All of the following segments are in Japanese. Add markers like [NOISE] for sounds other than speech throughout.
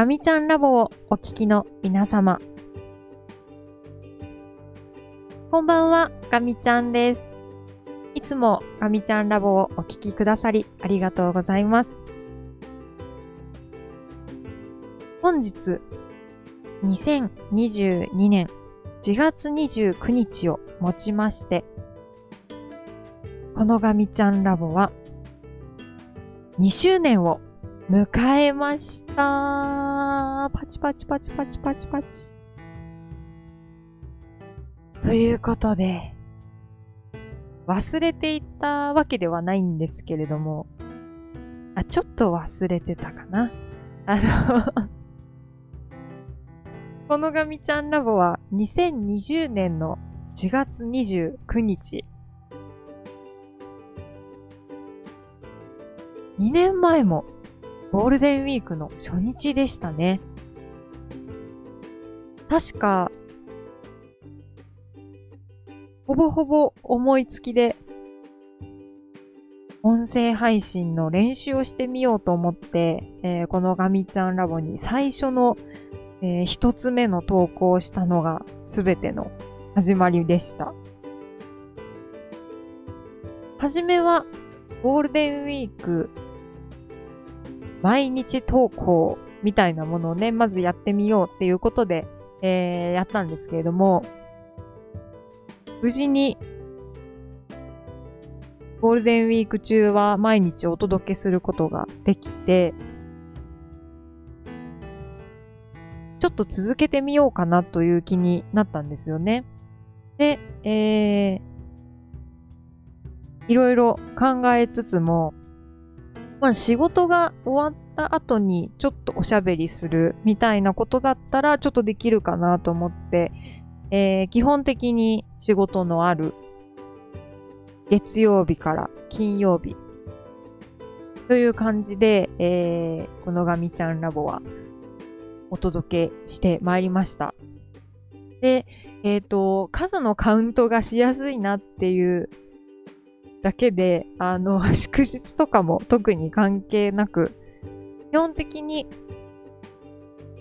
ガミちゃんラボをお聞きの皆様。こんばんは、ガミちゃんです。いつもガミちゃんラボをお聞きくださりありがとうございます。本日、2022年4月29日をもちまして、このガミちゃんラボは2周年を迎えました。パチパチパチパチパチパチ。ということで、忘れていたわけではないんですけれども、あ、ちょっと忘れてたかな。あの [LAUGHS] このガミちゃんラボは2020年の4月29日。2年前もゴールデンウィークの初日でしたね。確か、ほぼほぼ思いつきで、音声配信の練習をしてみようと思って、えーこのガミちゃんラボに最初の、えー一つ目の投稿をしたのが全ての始まりでした。はじめはゴールデンウィーク毎日投稿みたいなものをね、まずやってみようっていうことで、えーやったんですけれども、無事にゴールデンウィーク中は毎日お届けすることができて、ちょっと続けてみようかなという気になったんですよね。で、えー、いろいろ考えつつも、まあ仕事が終わった後にちょっとおしゃべりするみたいなことだったらちょっとできるかなと思って、えー基本的に仕事のある月曜日から金曜日という感じで、えーこのガミちゃんラボはお届けしてまいりました。で、えっ、と、数のカウントがしやすいなっていうだけで、あの、[LAUGHS] 祝日とかも特に関係なく、基本的に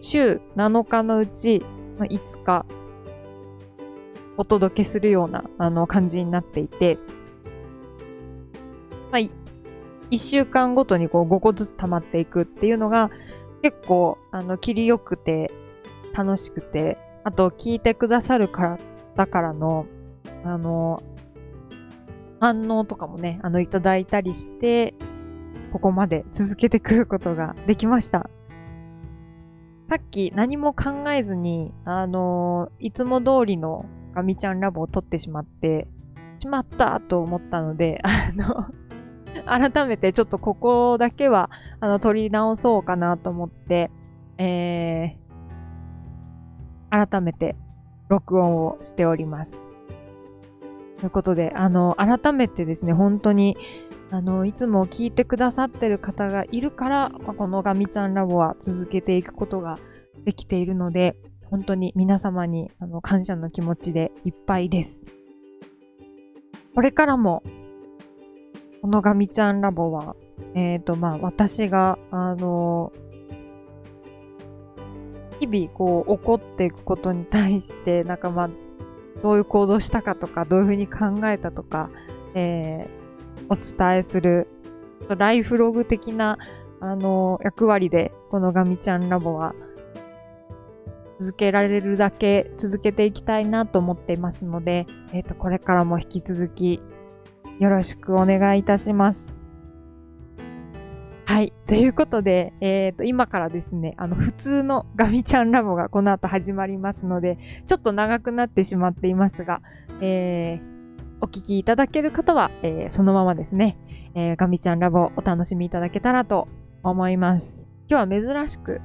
週7日のうち5日お届けするようなあの感じになっていて、まあ、1週間ごとにこう5個ずつ溜まっていくっていうのが結構あの切りよくて楽しくて、あと聞いてくださるから、だからの、あの、反応とかもね、あの、いただいたりして、ここまで続けてくることができました。さっき何も考えずに、あのいつも通りのガミちゃんラボを撮ってしまって、しまったと思ったので、あの、改めてちょっとここだけは、あの、撮り直そうかなと思って、えー、改めて録音をしております。ということで、あの、改めてですね、本当に、あの、いつも聞いてくださってる方がいるから、このガミちゃんラボは続けていくことができているので、本当に皆様にあの感謝の気持ちでいっぱいです。これからも、このガミちゃんラボは、えっ、と、まあ、私が、あの、日々、こう、起こっていくことに対して、なんかまあ、どういう行動したかとか、どういうふうに考えたとか、えーお伝えする、ライフログ的な、あの、役割で、このガミちゃんラボは、続けられるだけ続けていきたいなと思っていますので、えっ、と、これからも引き続き、よろしくお願いいたします。ということで、えっ、と、今からですね、あの、普通のガミちゃんラボがこの後始まりますので、ちょっと長くなってしまっていますが、えー、お聞きいただける方は、えーそのままですね、えーガミちゃんラボお楽しみいただけたらと思います。今日は珍しく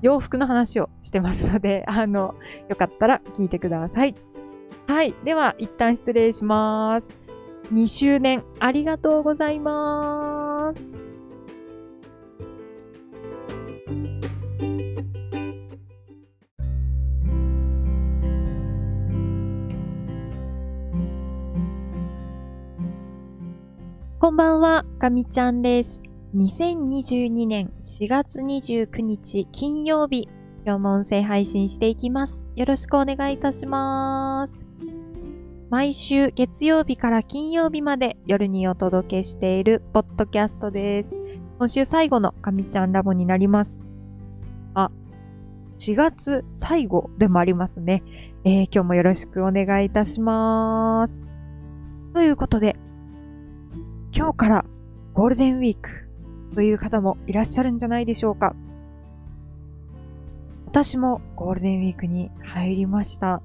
洋服の話をしてますので、[LAUGHS] あの、よかったら聞いてください。はい。では、一旦失礼します。2周年ありがとうございます。こんばんは、ガミちゃんです。2022年4月29日金曜日、今日も音声配信していきます。よろしくお願いいたします。毎週月曜日から金曜日まで夜にお届けしているポッドキャストです。今週最後のかみちゃんラボになります。あ、4月最後でもありますね。えー、今日もよろしくお願いいたします。ということで、今日からゴールデンウィークという方もいらっしゃるんじゃないでしょうか。私もゴールデンウィークに入りました。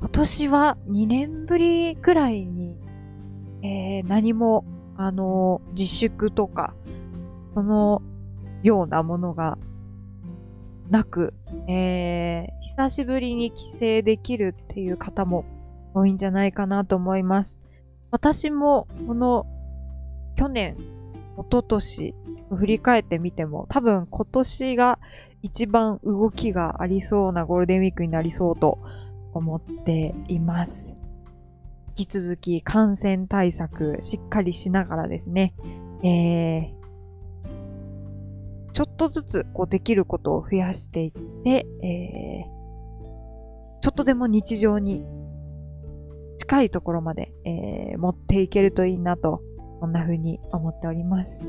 今年は2年ぶりくらいに、えー、何も、あの、自粛とか、そのようなものがなく、えー、久しぶりに帰省できるっていう方も多いんじゃないかなと思います。私もこの去年、一昨年振り返ってみても多分今年が一番動きがありそうなゴールデンウィークになりそうと思っています。引き続き感染対策しっかりしながらですね、えー、ちょっとずつこうできることを増やしていって、えー、ちょっとでも日常に近いところまで、えー、持っていけるといいなと、そんな風に思っております。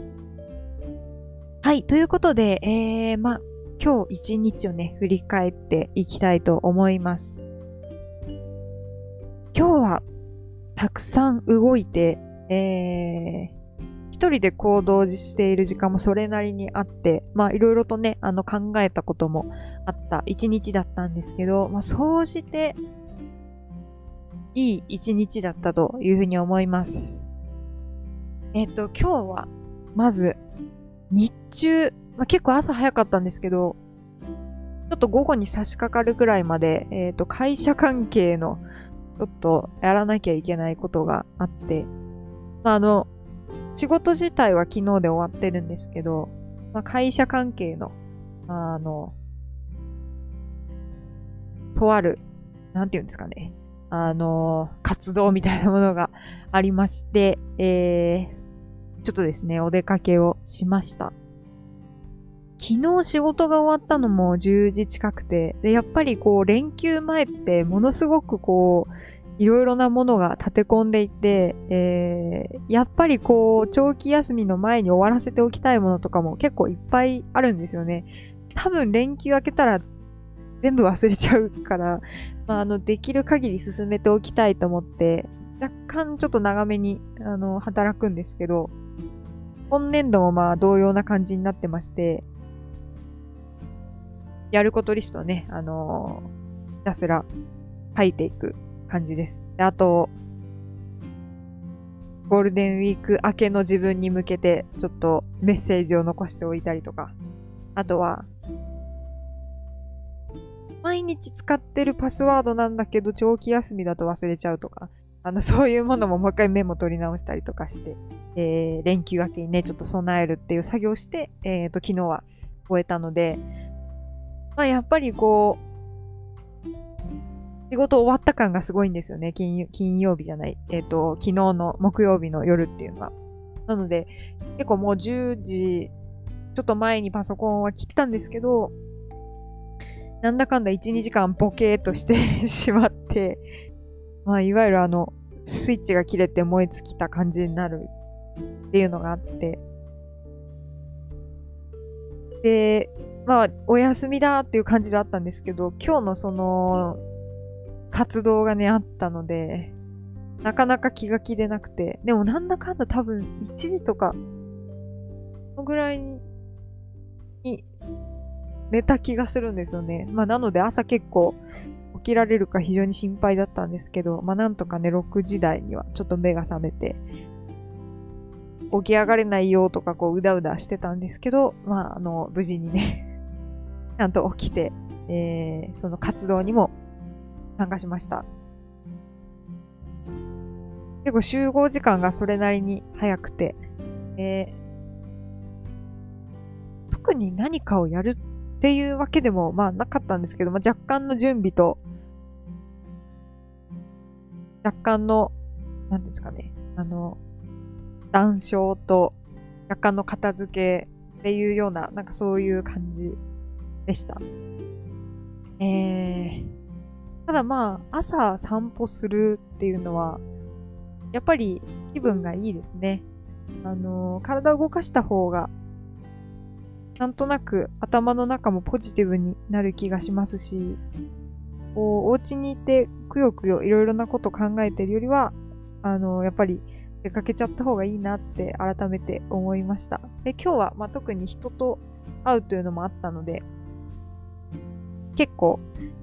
はい、ということで、えー、ま今日一日をね、振り返っていきたいと思います。今日はたくさん動いて、えー、一人で行動している時間もそれなりにあって、まあいろいろとね、あの考えたこともあった一日だったんですけど、まあ総じていい一日だったというふうに思います。えっと、今日はまず日中、まあ、結構朝早かったんですけど、ちょっと午後に差し掛かるくらいまで、えっ、と、会社関係のちょっとやらなきゃいけないことがあって、まあ、あの、仕事自体は昨日で終わってるんですけど、まあ、会社関係の、あの、とある、なんていうんですかね、あの、活動みたいなものがありまして、えー、ちょっとですね、お出かけをしました。昨日仕事が終わったのも10時近くて、で、やっぱりこう、連休前ってものすごくこう、いろいろなものが立て込んでいて、えー、やっぱりこう、長期休みの前に終わらせておきたいものとかも結構いっぱいあるんですよね。多分連休明けたら全部忘れちゃうから、まあ、あの、できる限り進めておきたいと思って、若干ちょっと長めに、あの、働くんですけど、今年度もまあ同様な感じになってまして、やることリストね、あのー、ひたすら書いていく感じです。であと、ゴールデンウィーク明けの自分に向けて、ちょっとメッセージを残しておいたりとか、あとは、毎日使ってるパスワードなんだけど、長期休みだと忘れちゃうとか、あの、そういうものももう一回メモ取り直したりとかして、えー、連休明けにね、ちょっと備えるっていう作業をして、えっ、ー、と、昨日は終えたので、まあ、やっぱりこう、仕事終わった感がすごいんですよね。金金曜日じゃない。えっ、ー、と、昨日の木曜日の夜っていうのは。なので、結構もう10時、ちょっと前にパソコンは切ったんですけど、なんだかんだ1、2時間ボケーとして [LAUGHS] しまって、まあ、いわゆるあの、スイッチが切れて燃え尽きた感じになるっていうのがあって、で、まあ、お休みだっていう感じであったんですけど、今日のその、活動がね、あったので、なかなか気が気でなくて、でもなんだかんだ多分1時とか、そのぐらいに寝た気がするんですよね。まあなので朝結構起きられるか非常に心配だったんですけど、まあなんとかね、6時台にはちょっと目が覚めて、起き上がれないよとかこううだうだしてたんですけど、まああの、無事にね [LAUGHS] ちゃんと起きて、えー、その活動にも参加しました。結構集合時間がそれなりに早くて、えー、特に何かをやるっていうわけでもまあなかったんですけど、まあ、若干の準備と、若干の、なんですかね、あの、談笑と、若干の片付けっていうような、なんかそういう感じでした。えー、ただまあ、朝散歩するっていうのは、やっぱり気分がいいですね。あの、体を動かした方が、なんとなく頭の中もポジティブになる気がしますし、こう、お家にいてくよくよいろいろなこと考えてるよりは、あの、やっぱり出かけちゃった方がいいなって改めて思いました。で、今日は、まあ、特に人と会うというのもあったので、結構、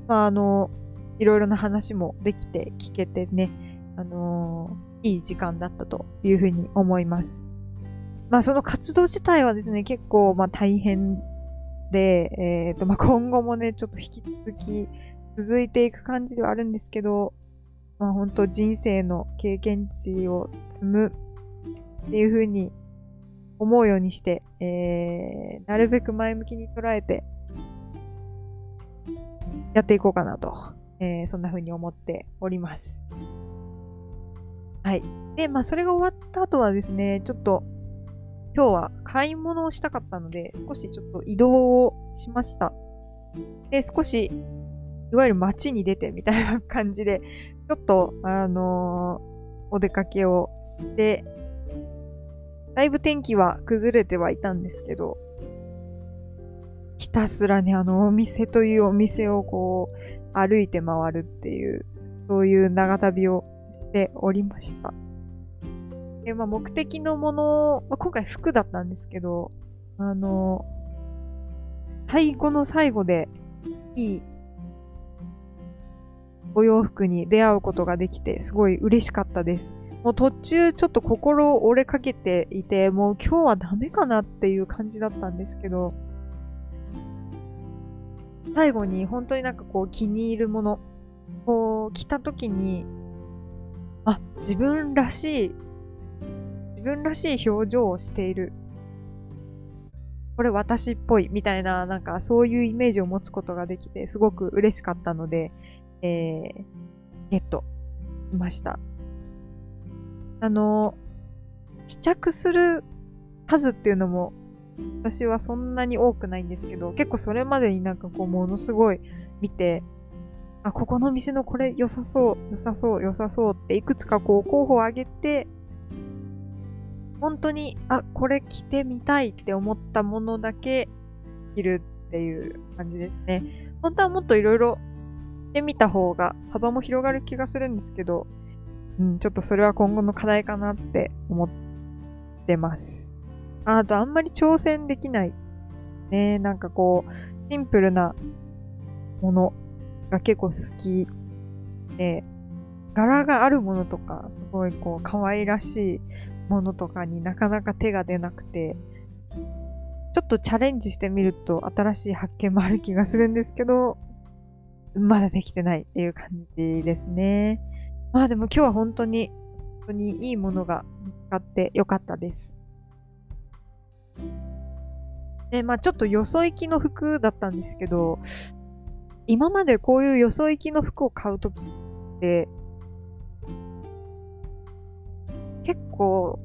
まあ、あの、いろいろな話もできて聞けてね、あの、いい時間だったというふうに思います。まあその活動自体はですね、結構まあ大変で、えっ、ー、とまあ今後もね、ちょっと引き続き続いていく感じではあるんですけど、まあ本当人生の経験値を積むっていうふうに思うようにして、えー、なるべく前向きに捉えてやっていこうかなとえー、そんな風に思っております。はい。で、まあ、それが終わった後はですね、ちょっと、今日は買い物をしたかったので、少しちょっと移動をしました。で、少し、いわゆる街に出てみたいな感じで、[LAUGHS] ちょっと、あのー、お出かけをして、だいぶ天気は崩れてはいたんですけど、ひたすらね、あのお店というお店をこう、歩いて回るっていう、そういう長旅をしておりました。で、まあ、目的のもの、まあ、今回服だったんですけど、あの、最後の最後でいいお洋服に出会うことができて、すごい嬉しかったです。もう途中ちょっと心折れかけていて、もう今日はダメかなっていう感じだったんですけど、最後に本当になんかこう気に入るもの、こう着た時に、あ、自分らしい、自分らしい表情をしている。これ私っぽいみたいな、なんかそういうイメージを持つことができて、すごく嬉しかったので、えー、ゲットしました。あの、試着する数っていうのも私はそんなに多くないんですけど、結構それまでになんかこうものすごい見て、あ、ここの店のこれ良さそう、良さそう、良さそうっていくつかこう候補を挙げて、本当に、あ、これ着てみたいって思ったものだけ着るっていう感じですね。本当はもっといろいろ着てみた方が幅も広がる気がするんですけど、うん、ちょっとそれは今後の課題かなって思ってます。あとあんまり挑戦できない。ねなんかこう、シンプルなものが結構好きで、柄があるものとか、すごいこう、可愛らしいものとかになかなか手が出なくて、ちょっとチャレンジしてみると新しい発見もある気がするんですけど、まだできてないっていう感じですね。まあでも今日は本当に、本当にいいものが見つかってよかったです。で、まあちょっとよそ行きの服だったんですけど、今までこういうよそ行きの服を買うときって、結構、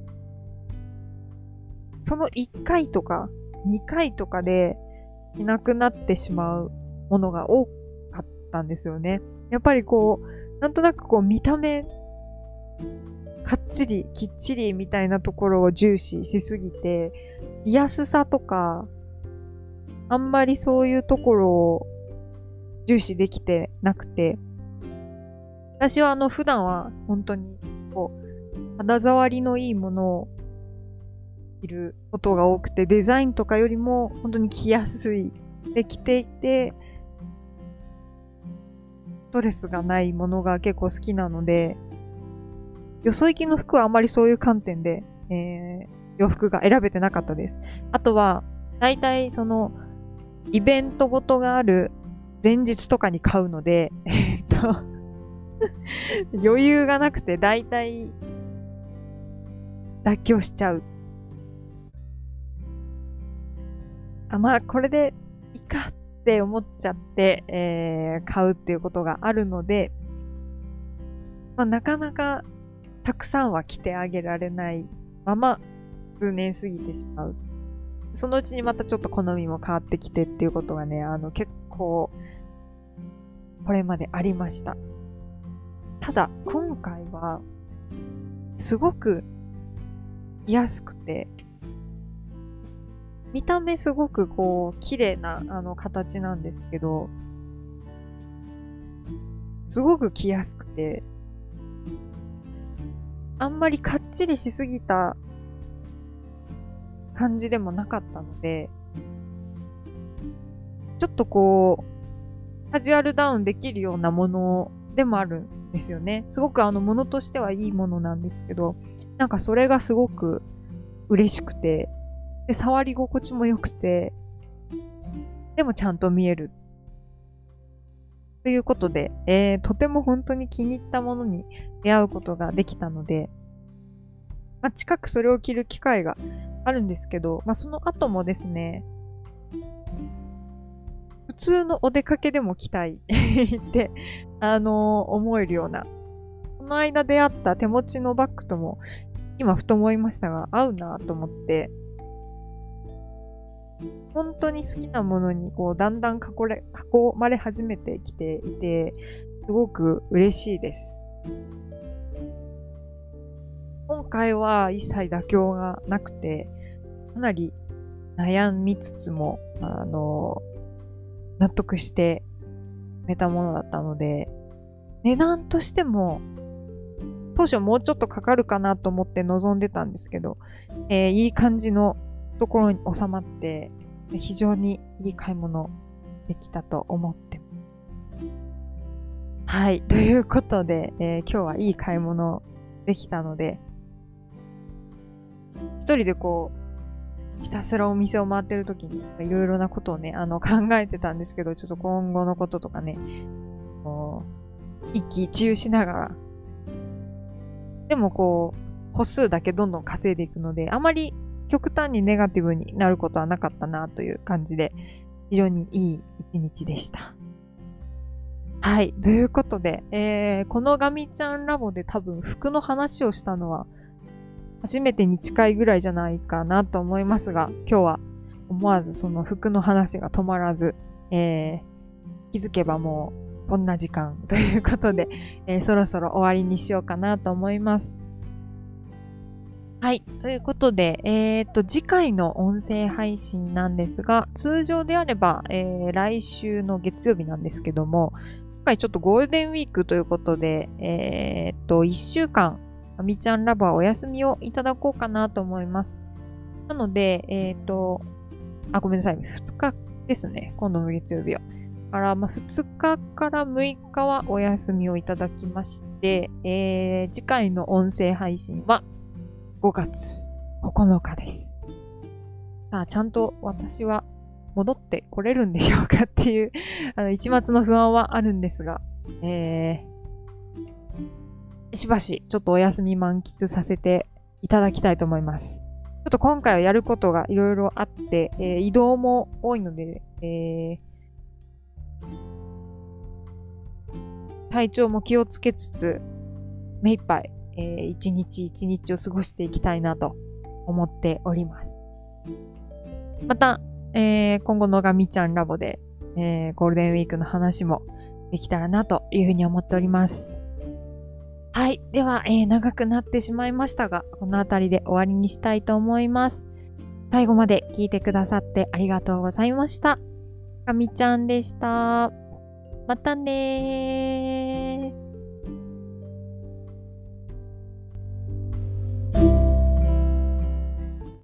その1回とか2回とかでいなくなってしまうものが多かったんですよね。やっぱりこう、なんとなくこう見た目かっちり、きっちりみたいなところを重視しすぎて、安さとか、あんまりそういうところを重視できてなくて、私はあの普段は本当にこう、肌触りのいいものを着ることが多くて、デザインとかよりも本当に着やすい。で、着ていて、ストレスがないものが結構好きなので、よそ行きの服はあんまりそういう観点で、えー、洋服が選べてなかったです。あとは、大体その、イベントごとがある前日とかに買うので、えっと [LAUGHS] 余裕がなくて大体妥協しちゃう。あ、まあこれでいいかって思っちゃって、えー、買うっていうことがあるので、まあ、なかなかたくさんは着てあげられないまま数年過ぎてしまう。そのうちにまたちょっと好みも変わってきてっていうことがね、あの結構、これまでありました。ただ、今回は、すごく安くて、見た目すごくこう、綺麗なあの形なんですけど、すごく着やすくて、あんまりかっちりしすぎた感じでもなかったので、ちょっとこう、カジュアルダウンできるようなものでもあるんですよね。すごくあの、ものとしてはいいものなんですけど、なんかそれがすごく嬉しくて、で、触り心地も良くて、でもちゃんと見える。ということで、えー、とても本当に気に入ったものに出会うことができたので、まあ、近くそれを着る機会があるんですけど、まあ、その後もですね、普通のお出かけでも着たい [LAUGHS] って、あのー、思えるような、この間出会った手持ちのバッグとも、今ふと思いましたが、合うなと思って、本当に好きなものにこうだんだん囲まれ始めてきていて、すごく嬉しいです。今回は一切妥協がなくて、かなり悩みつつも、あの、納得して決めたものだったので、値段としても、当初もうちょっとかかるかなと思って望んでたんですけど、えー、いい感じのところに収まって、非常にいい買い物できたと思ってはい。ということで、えー、今日はいい買い物できたので、一人でこう、ひたすらお店を回ってる時に、いろいろなことをね、あの、[LAUGHS] 考えてたんですけど、ちょっと今後のこととかね、一喜一憂しながら、でもこう、歩数だけどんどん稼いでいくので、あまり極端にネガティブになることはなかったなという感じで、非常にいい一日でした。はい。ということで、えー、このガミちゃんラボで多分服の話をしたのは初めてに近いぐらいじゃないかなと思いますが、今日は思わずその服の話が止まらず、えー、気づけばもうこんな時間ということで、えー、そろそろ終わりにしようかなと思います。はい。ということで、えっ、ー、と、次回の音声配信なんですが、通常であれば、えー、来週の月曜日なんですけども、今回ちょっとゴールデンウィークということで、えっ、ー、と、1週間、あみちゃんラボはお休みをいただこうかなと思います。なので、えっ、と、あ、ごめんなさい。2日ですね。今度の月曜日は。から、まあ、2日から6日はお休みをいただきまして、えー、次回の音声配信は5月9日です。さあ、ちゃんと私は戻ってこれるんでしょうかっていう [LAUGHS] あの、一末の不安はあるんですが、えー、しばし、ちょっとお休み満喫させていただきたいと思います。ちょっと今回はやることがいろいろあって、えー、移動も多いので、えー、体調も気をつけつつ、目いっぱいえー、一日一日を過ごしていきたいなと思っております。また、えー、今後のガミちゃんラボで、えー、ゴールデンウィークの話もできたらなというふうに思っております。はい。では、えー、長くなってしまいましたが、この辺りで終わりにしたいと思います。最後まで聞いてくださってありがとうございました。ガミちゃんでした。またねー。